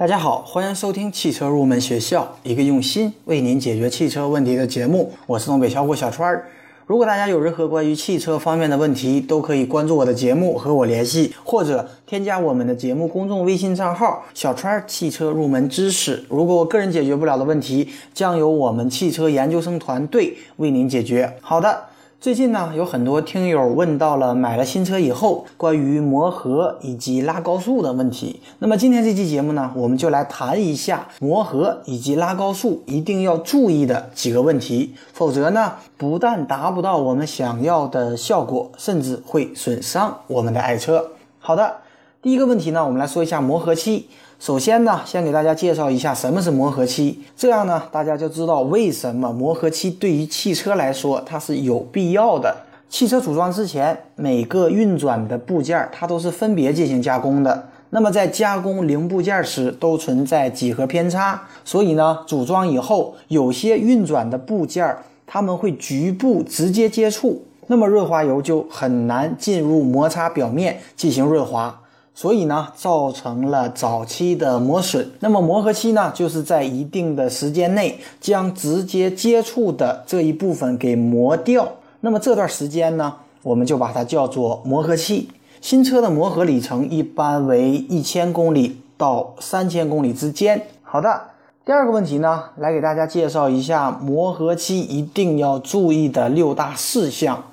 大家好，欢迎收听汽车入门学校，一个用心为您解决汽车问题的节目。我是东北小伙小川儿。如果大家有任何关于汽车方面的问题，都可以关注我的节目和我联系，或者添加我们的节目公众微信账号“小川汽车入门知识”。如果我个人解决不了的问题，将由我们汽车研究生团队为您解决。好的。最近呢，有很多听友问到了买了新车以后关于磨合以及拉高速的问题。那么今天这期节目呢，我们就来谈一下磨合以及拉高速一定要注意的几个问题，否则呢，不但达不到我们想要的效果，甚至会损伤我们的爱车。好的，第一个问题呢，我们来说一下磨合期。首先呢，先给大家介绍一下什么是磨合期，这样呢，大家就知道为什么磨合期对于汽车来说它是有必要的。汽车组装之前，每个运转的部件它都是分别进行加工的。那么在加工零部件时，都存在几何偏差，所以呢，组装以后，有些运转的部件它们会局部直接接触，那么润滑油就很难进入摩擦表面进行润滑。所以呢，造成了早期的磨损。那么磨合期呢，就是在一定的时间内将直接接触的这一部分给磨掉。那么这段时间呢，我们就把它叫做磨合期。新车的磨合里程一般为一千公里到三千公里之间。好的，第二个问题呢，来给大家介绍一下磨合期一定要注意的六大事项。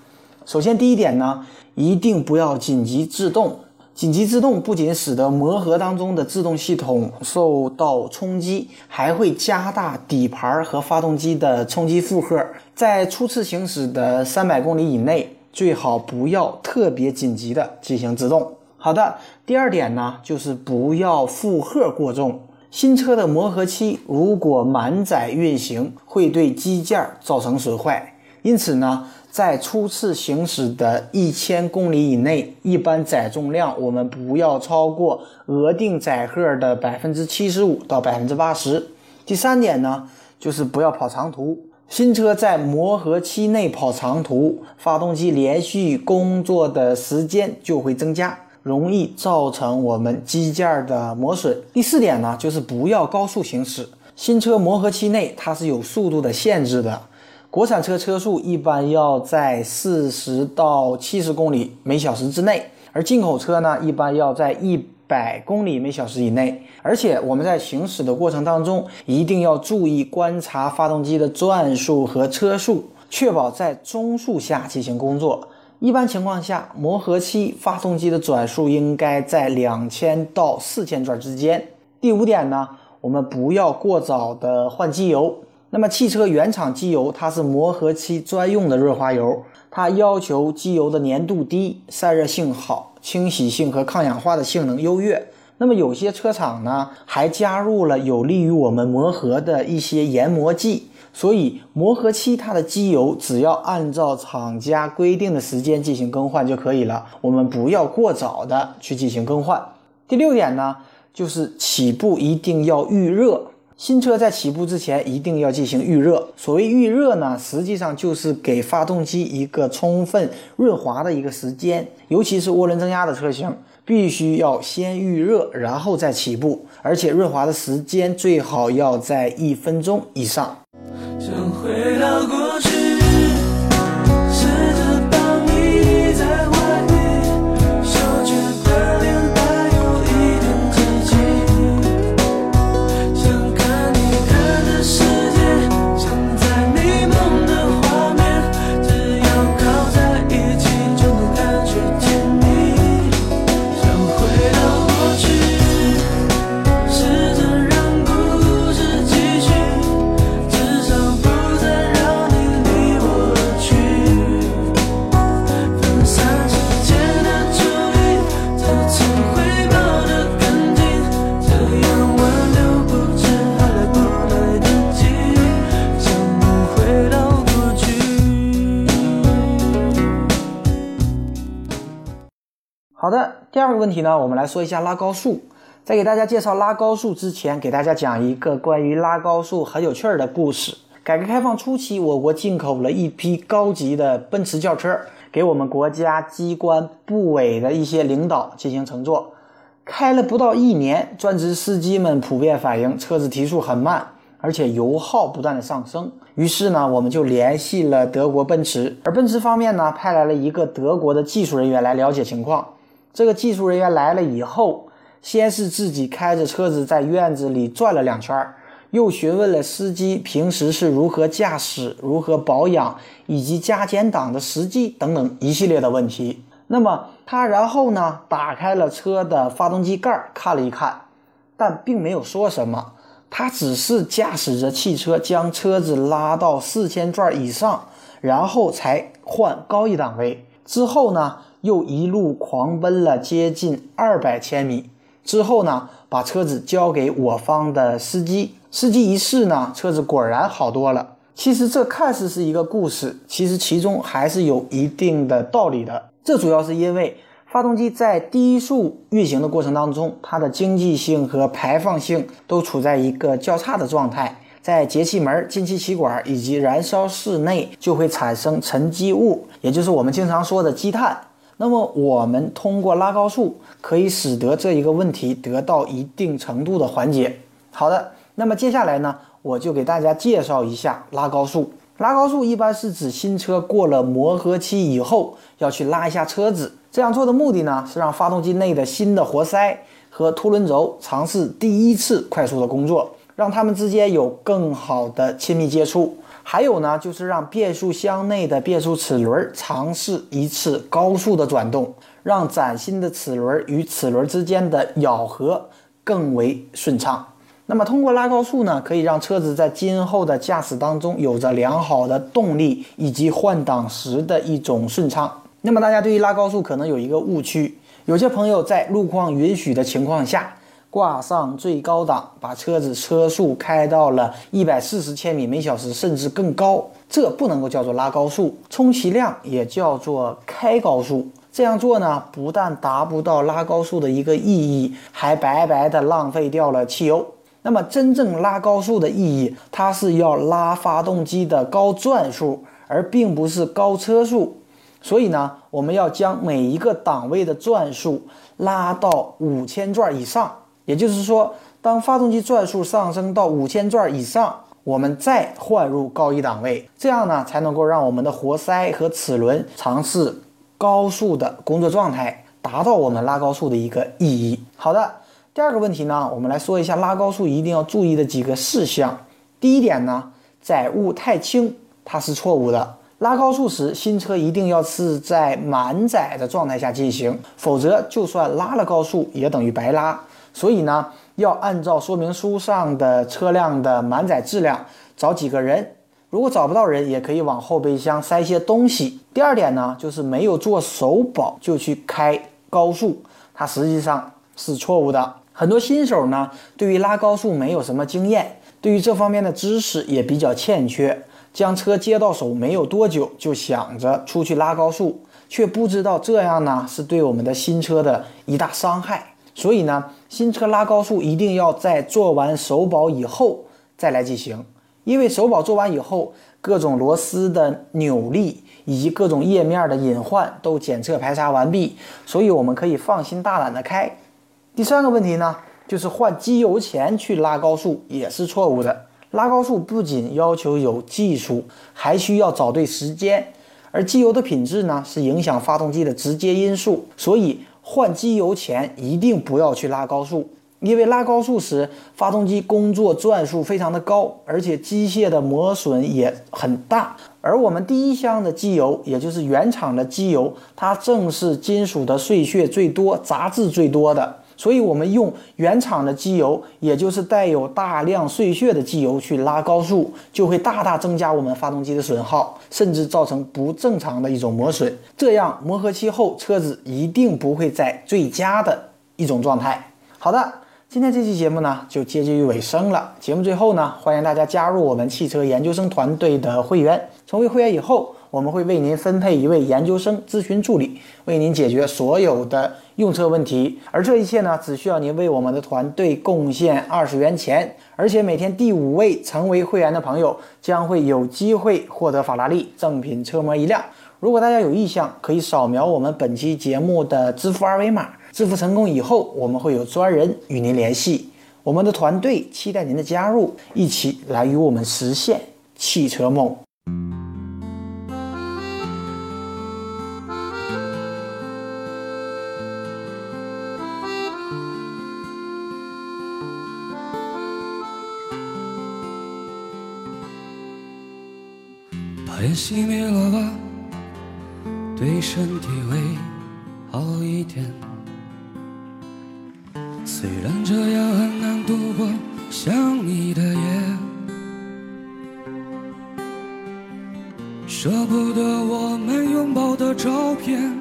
首先，第一点呢，一定不要紧急制动。紧急制动不仅使得磨合当中的制动系统受到冲击，还会加大底盘和发动机的冲击负荷。在初次行驶的三百公里以内，最好不要特别紧急的进行制动。好的，第二点呢，就是不要负荷过重。新车的磨合期如果满载运行，会对机件造成损坏。因此呢。在初次行驶的一千公里以内，一般载重量我们不要超过额定载荷的百分之七十五到百分之八十。第三点呢，就是不要跑长途。新车在磨合期内跑长途，发动机连续工作的时间就会增加，容易造成我们机件的磨损。第四点呢，就是不要高速行驶。新车磨合期内它是有速度的限制的。国产车车速一般要在四十到七十公里每小时之内，而进口车呢，一般要在一百公里每小时以内。而且我们在行驶的过程当中，一定要注意观察发动机的转速和车速，确保在中速下进行工作。一般情况下，磨合期发动机的转速应该在两千到四千转之间。第五点呢，我们不要过早的换机油。那么汽车原厂机油它是磨合期专用的润滑油，它要求机油的粘度低、散热性好、清洗性和抗氧化的性能优越。那么有些车厂呢还加入了有利于我们磨合的一些研磨剂，所以磨合期它的机油只要按照厂家规定的时间进行更换就可以了，我们不要过早的去进行更换。第六点呢，就是起步一定要预热。新车在起步之前一定要进行预热。所谓预热呢，实际上就是给发动机一个充分润滑的一个时间。尤其是涡轮增压的车型，必须要先预热，然后再起步，而且润滑的时间最好要在一分钟以上。想回到过去。试着把你在好的，第二个问题呢，我们来说一下拉高速。在给大家介绍拉高速之前，给大家讲一个关于拉高速很有趣儿的故事。改革开放初期，我国进口了一批高级的奔驰轿车，给我们国家机关部委的一些领导进行乘坐。开了不到一年，专职司机们普遍反映车子提速很慢，而且油耗不断的上升。于是呢，我们就联系了德国奔驰，而奔驰方面呢，派来了一个德国的技术人员来了解情况。这个技术人员来了以后，先是自己开着车子在院子里转了两圈，又询问了司机平时是如何驾驶、如何保养以及加减档的时机等等一系列的问题。那么他然后呢，打开了车的发动机盖看了一看，但并没有说什么。他只是驾驶着汽车将车子拉到四千转以上，然后才换高一档位。之后呢，又一路狂奔了接近二百千米。之后呢，把车子交给我方的司机。司机一试呢，车子果然好多了。其实这看似是一个故事，其实其中还是有一定的道理的。这主要是因为。发动机在低速运行的过程当中，它的经济性和排放性都处在一个较差的状态。在节气门、进气歧管以及燃烧室内就会产生沉积物，也就是我们经常说的积碳。那么，我们通过拉高速，可以使得这一个问题得到一定程度的缓解。好的，那么接下来呢，我就给大家介绍一下拉高速。拉高速一般是指新车过了磨合期以后，要去拉一下车子。这样做的目的呢，是让发动机内的新的活塞和凸轮轴尝试第一次快速的工作，让它们之间有更好的亲密接触。还有呢，就是让变速箱内的变速齿轮尝试一次高速的转动，让崭新的齿轮与齿轮之间的咬合更为顺畅。那么通过拉高速呢，可以让车子在今后的驾驶当中有着良好的动力以及换挡时的一种顺畅。那么大家对于拉高速可能有一个误区，有些朋友在路况允许的情况下挂上最高档，把车子车速开到了一百四十千米每小时甚至更高，这不能够叫做拉高速，充其量也叫做开高速。这样做呢，不但达不到拉高速的一个意义，还白白的浪费掉了汽油。那么，真正拉高速的意义，它是要拉发动机的高转速，而并不是高车速。所以呢，我们要将每一个档位的转速拉到五千转以上。也就是说，当发动机转速上升到五千转以上，我们再换入高一档位，这样呢，才能够让我们的活塞和齿轮尝试高速的工作状态，达到我们拉高速的一个意义。好的。第二个问题呢，我们来说一下拉高速一定要注意的几个事项。第一点呢，载物太轻，它是错误的。拉高速时，新车一定要是在满载的状态下进行，否则就算拉了高速，也等于白拉。所以呢，要按照说明书上的车辆的满载质量找几个人，如果找不到人，也可以往后备箱塞些东西。第二点呢，就是没有做首保就去开高速，它实际上是错误的。很多新手呢，对于拉高速没有什么经验，对于这方面的知识也比较欠缺。将车接到手没有多久，就想着出去拉高速，却不知道这样呢是对我们的新车的一大伤害。所以呢，新车拉高速一定要在做完首保以后再来进行，因为首保做完以后，各种螺丝的扭力以及各种页面的隐患都检测排查完毕，所以我们可以放心大胆的开。第三个问题呢，就是换机油前去拉高速也是错误的。拉高速不仅要求有技术，还需要找对时间。而机油的品质呢，是影响发动机的直接因素。所以换机油前一定不要去拉高速，因为拉高速时发动机工作转速非常的高，而且机械的磨损也很大。而我们第一箱的机油，也就是原厂的机油，它正是金属的碎屑最多、杂质最多的。所以，我们用原厂的机油，也就是带有大量碎屑的机油去拉高速，就会大大增加我们发动机的损耗，甚至造成不正常的一种磨损。这样磨合期后，车子一定不会在最佳的一种状态。好的，今天这期节目呢就接近于尾声了。节目最后呢，欢迎大家加入我们汽车研究生团队的会员。成为会员以后，我们会为您分配一位研究生咨询助理，为您解决所有的。用车问题，而这一切呢，只需要您为我们的团队贡献二十元钱，而且每天第五位成为会员的朋友将会有机会获得法拉利正品车模一辆。如果大家有意向，可以扫描我们本期节目的支付二维码。支付成功以后，我们会有专人与您联系。我们的团队期待您的加入，一起来与我们实现汽车梦。把烟熄灭了吧，对身体会好一点。虽然这样很难度过想你的夜，舍不得我们拥抱的照片，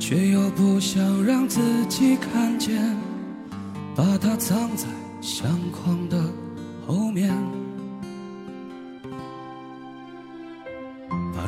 却又不想让自己看见，把它藏在相框的后面。